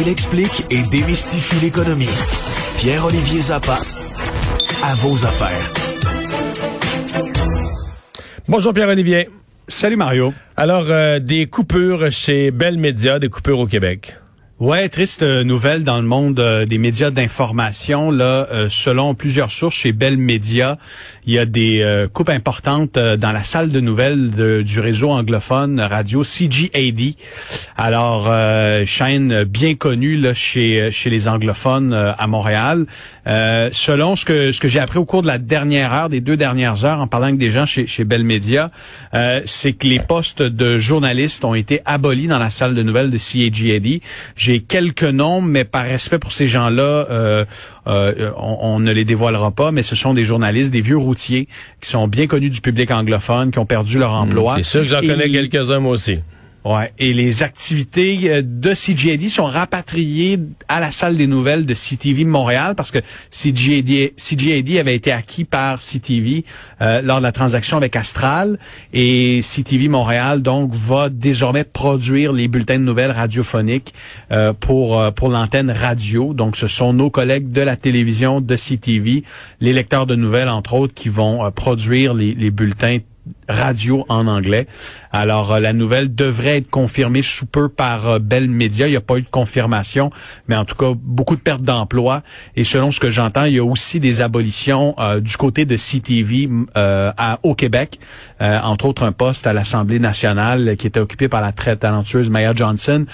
Il explique et démystifie l'économie. Pierre-Olivier Zappa, à vos affaires. Bonjour Pierre-Olivier. Salut Mario. Alors, euh, des coupures chez Bell Media, des coupures au Québec. Ouais, triste euh, nouvelle dans le monde euh, des médias d'information. Là, euh, selon plusieurs sources chez Bell Media, il y a des coupes importantes dans la salle de nouvelles du réseau anglophone radio CGAD. Alors, chaîne bien connue là, chez chez les anglophones à Montréal. selon ce que ce que j'ai appris au cours de la dernière heure, des deux dernières heures, en parlant avec des gens chez chez Bell Media, c'est que les postes de journalistes ont été abolis dans la salle de nouvelles de CGAD. J'ai quelques noms, mais par respect pour ces gens-là, euh, euh, on, ne les dévoilera pas, mais ce sont des journalistes, des vieux routiers qui sont bien connus du public anglophone, qui ont perdu leur hmm, emploi. c'est sûr que j'en connais quelques-uns moi aussi. Ouais, et les activités euh, de CGAD sont rapatriées à la salle des nouvelles de CTV Montréal parce que CGAD, CGAD avait été acquis par CTV euh, lors de la transaction avec Astral et CTV Montréal donc va désormais produire les bulletins de nouvelles radiophoniques euh, pour pour l'antenne radio. Donc ce sont nos collègues de la télévision de CTV, les lecteurs de nouvelles entre autres qui vont produire les, les bulletins radio en anglais. Alors, euh, la nouvelle devrait être confirmée sous peu par euh, Bell Media. Il n'y a pas eu de confirmation, mais en tout cas, beaucoup de pertes d'emplois. Et selon ce que j'entends, il y a aussi des abolitions euh, du côté de CTV à, au Québec, entre autres un poste à l'Assemblée nationale qui était occupé par la très talentueuse Maya Johnson,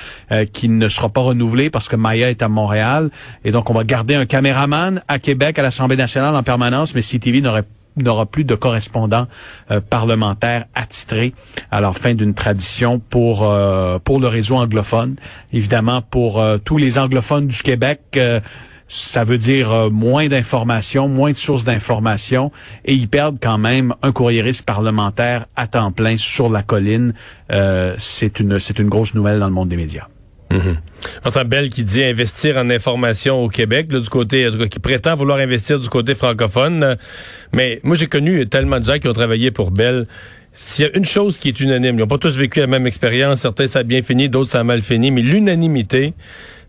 qui ne sera pas renouvelé parce que Maya est à Montréal. Et donc, on va garder un caméraman à Québec, à l'Assemblée nationale en permanence, mais CTV n'aurait n'aura plus de correspondants euh, parlementaires attitrés. Alors, fin d'une tradition pour euh, pour le réseau anglophone. Évidemment, pour euh, tous les anglophones du Québec, ça veut dire moins d'informations, moins de sources d'informations, et ils perdent quand même un courriériste parlementaire à temps plein sur la colline. c'est une c'est une grosse nouvelle dans le monde des médias. Mm Entend Bell qui dit investir en information au Québec, du côté, qui prétend vouloir investir du côté francophone. Mais moi, j'ai connu tellement de gens qui ont travaillé pour Bell. S'il y a une chose qui est unanime, ils n'ont pas tous vécu la même expérience, certains ça a bien fini, d'autres ça a mal fini, mais l'unanimité,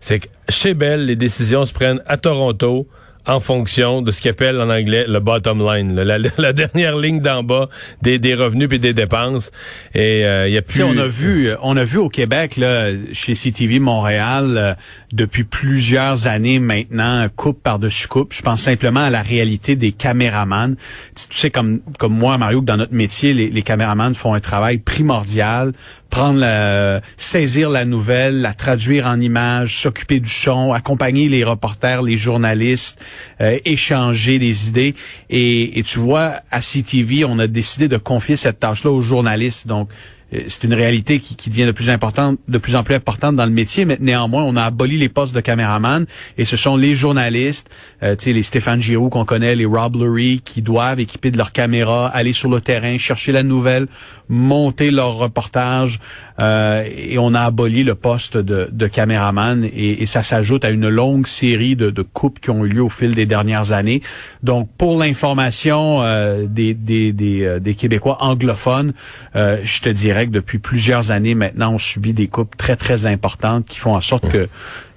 c'est que chez Bell, les décisions se prennent à Toronto, en fonction de ce qu'ils appellent en anglais le bottom line, la, dernière ligne d'en bas des, des revenus et des dépenses. Et euh, il y a plus. on a vu, on a vu au Québec là, chez CTV Montréal euh, depuis plusieurs années maintenant coupe par dessus coupe. Je pense simplement à la réalité des caméramans. Tu sais comme comme moi Mario que dans notre métier les, les caméramans font un travail primordial prendre la, saisir la nouvelle, la traduire en images, s'occuper du son, accompagner les reporters, les journalistes, euh, échanger des idées. Et, et tu vois, à CTV, on a décidé de confier cette tâche-là aux journalistes. Donc, c'est une réalité qui, qui, devient de plus en plus importante dans le métier, mais néanmoins, on a aboli les postes de caméraman et ce sont les journalistes, euh, les Stéphane Giroux qu'on connaît, les Rob Lurie, qui doivent équiper de leur caméra, aller sur le terrain, chercher la nouvelle, monter leur reportage, euh, et on a aboli le poste de, caméraman et, ça s'ajoute à une longue série de, coupes qui ont eu lieu au fil des dernières années. Donc, pour l'information euh, des, des, euh, Québécois anglophones, euh, je te dirais depuis plusieurs années maintenant, on subit des coupes très, très importantes qui font en sorte que,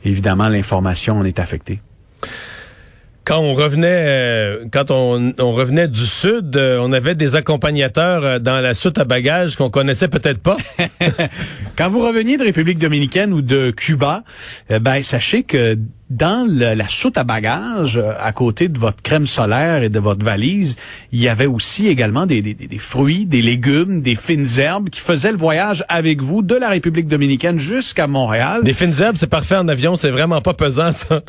évidemment, l'information en est affectée quand on revenait euh, quand on, on, revenait du sud, euh, on avait des accompagnateurs euh, dans la soute à bagages qu'on connaissait peut-être pas. quand vous reveniez de République dominicaine ou de Cuba, ben sachez que dans la soute à bagages, euh, à côté de votre crème solaire et de votre valise, il y avait aussi également des, des, des, fruits, des légumes, des fines herbes qui faisaient le voyage avec vous de la République dominicaine jusqu'à Montréal. Des fines herbes, c'est parfait en avion, c'est vraiment pas pesant ça.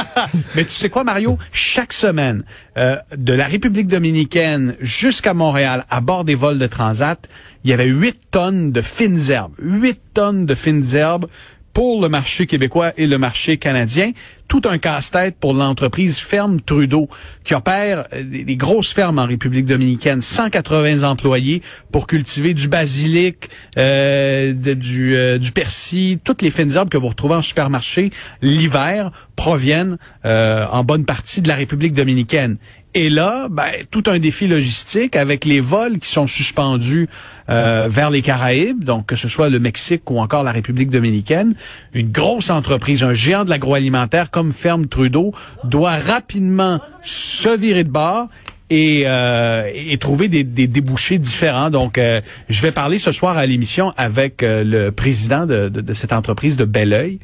Mais tu sais quoi, Mario? Chaque semaine, euh, de la République dominicaine jusqu'à Montréal, à bord des vols de transat, il y avait 8 tonnes de fines herbes. 8 tonnes de fines herbes pour le marché québécois et le marché canadien. Tout un casse-tête pour l'entreprise Ferme Trudeau, qui opère euh, des, grosses fermes en République dominicaine, 180 employés pour cultiver du basilic, euh, du, euh, du persil, toutes les fines herbes que vous retrouvez en supermarché l'hiver proviennent en bonne partie de la République dominicaine. Et là, ben, tout un défi logistique avec les vols qui sont suspendus euh, vers les Caraïbes, donc que ce soit le Mexique ou encore la République dominicaine. Une grosse entreprise, un géant de l'agroalimentaire comme Ferme Trudeau, doit rapidement se virer de bord et, euh, et trouver des, débouchés différents. Donc, euh, je vais parler ce soir à l'émission avec euh, le président de, cette entreprise de Belleuil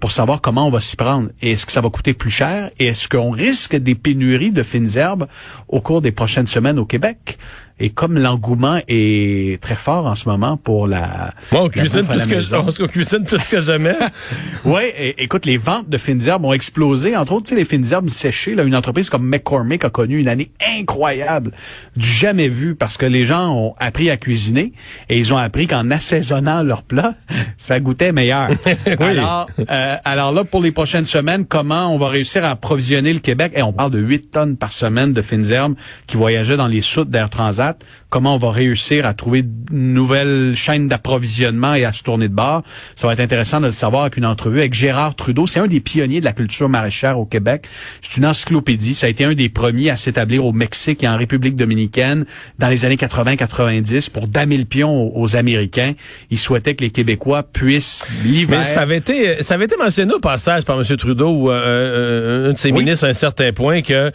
pour savoir comment on va s'y prendre. Est-ce que ça va coûter plus cher? Et est-ce qu'on risque des pénuries de fines herbes au cours des prochaines semaines au Québec? Et comme l'engouement est très fort en ce moment pour la, bon, on cuisine plus que on, cuisine plus que jamais. oui, écoute, les ventes de fines herbes ont explosé. Entre autres, tu sais, les fines herbes séchées. Là, une entreprise comme McCormick a connu une année incroyable, du jamais vu, parce que les gens ont appris à cuisiner et ils ont appris qu'en assaisonnant leurs plats, ça goûtait meilleur. alors, euh, alors là, pour les prochaines semaines, comment on va réussir à approvisionner le Québec? Et on parle de 8 tonnes par semaine de fines herbes qui voyageaient dans les soutes d'Air Transat comment on va réussir à trouver une nouvelle chaîne d'approvisionnement et à se tourner de bord. Ça va être intéressant de le savoir avec une entrevue avec Gérard Trudeau. C'est un des pionniers de la culture maraîchère au Québec. C'est une encyclopédie. Ça a été un des premiers à s'établir au Mexique et en République dominicaine dans les années 80-90 pour damer le pion aux, Américains. Il souhaitait que les Québécois puissent l'hiver. Mais ça avait été, ça avait été mentionné au passage par M. Trudeau ou euh, euh, un de ses ministres à un certain point que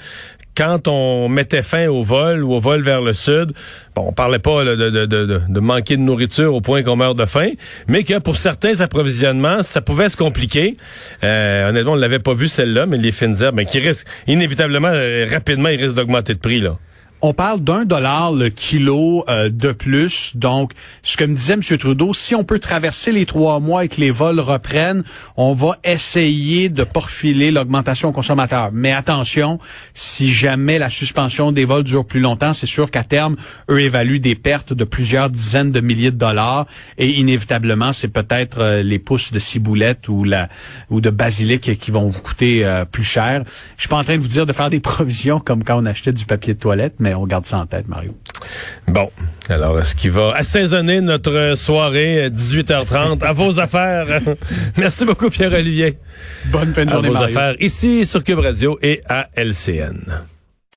quand on mettait fin au vol ou au vol vers le sud, bon, on parlait pas de, de, de, manquer de nourriture au point qu'on meurt de faim, mais que pour certains approvisionnements, ça pouvait se compliquer. Euh, honnêtement, on l'avait pas vu celle-là, mais les fines herbes, mais qui risquent inévitablement, euh, rapidement, ils risquent d'augmenter de prix là on parle d'un dollar le kilo euh, de plus. Donc, ce que me disait M. Trudeau, si on peut traverser les trois mois et que les vols reprennent, on va essayer de porfiler l'augmentation aux. Mais attention, si jamais la suspension des vols dure plus longtemps, c'est sûr qu'à terme, eux évaluent des pertes de plusieurs dizaines de milliers de dollars et inévitablement, c'est peut-être euh, les pousses de ciboulette ou la ou de basilic qui vont vous coûter euh, plus cher. Je suis pas en train de vous dire de faire des provisions comme quand on achetait du papier de toilette, mais on garde ça en tête, Mario. Bon, alors est-ce qui va assaisonner notre soirée 18h30 à vos affaires? Merci beaucoup, Pierre-Olivier. Bonne fin de journée, à vos affaires ici sur Cube Radio et à LCN.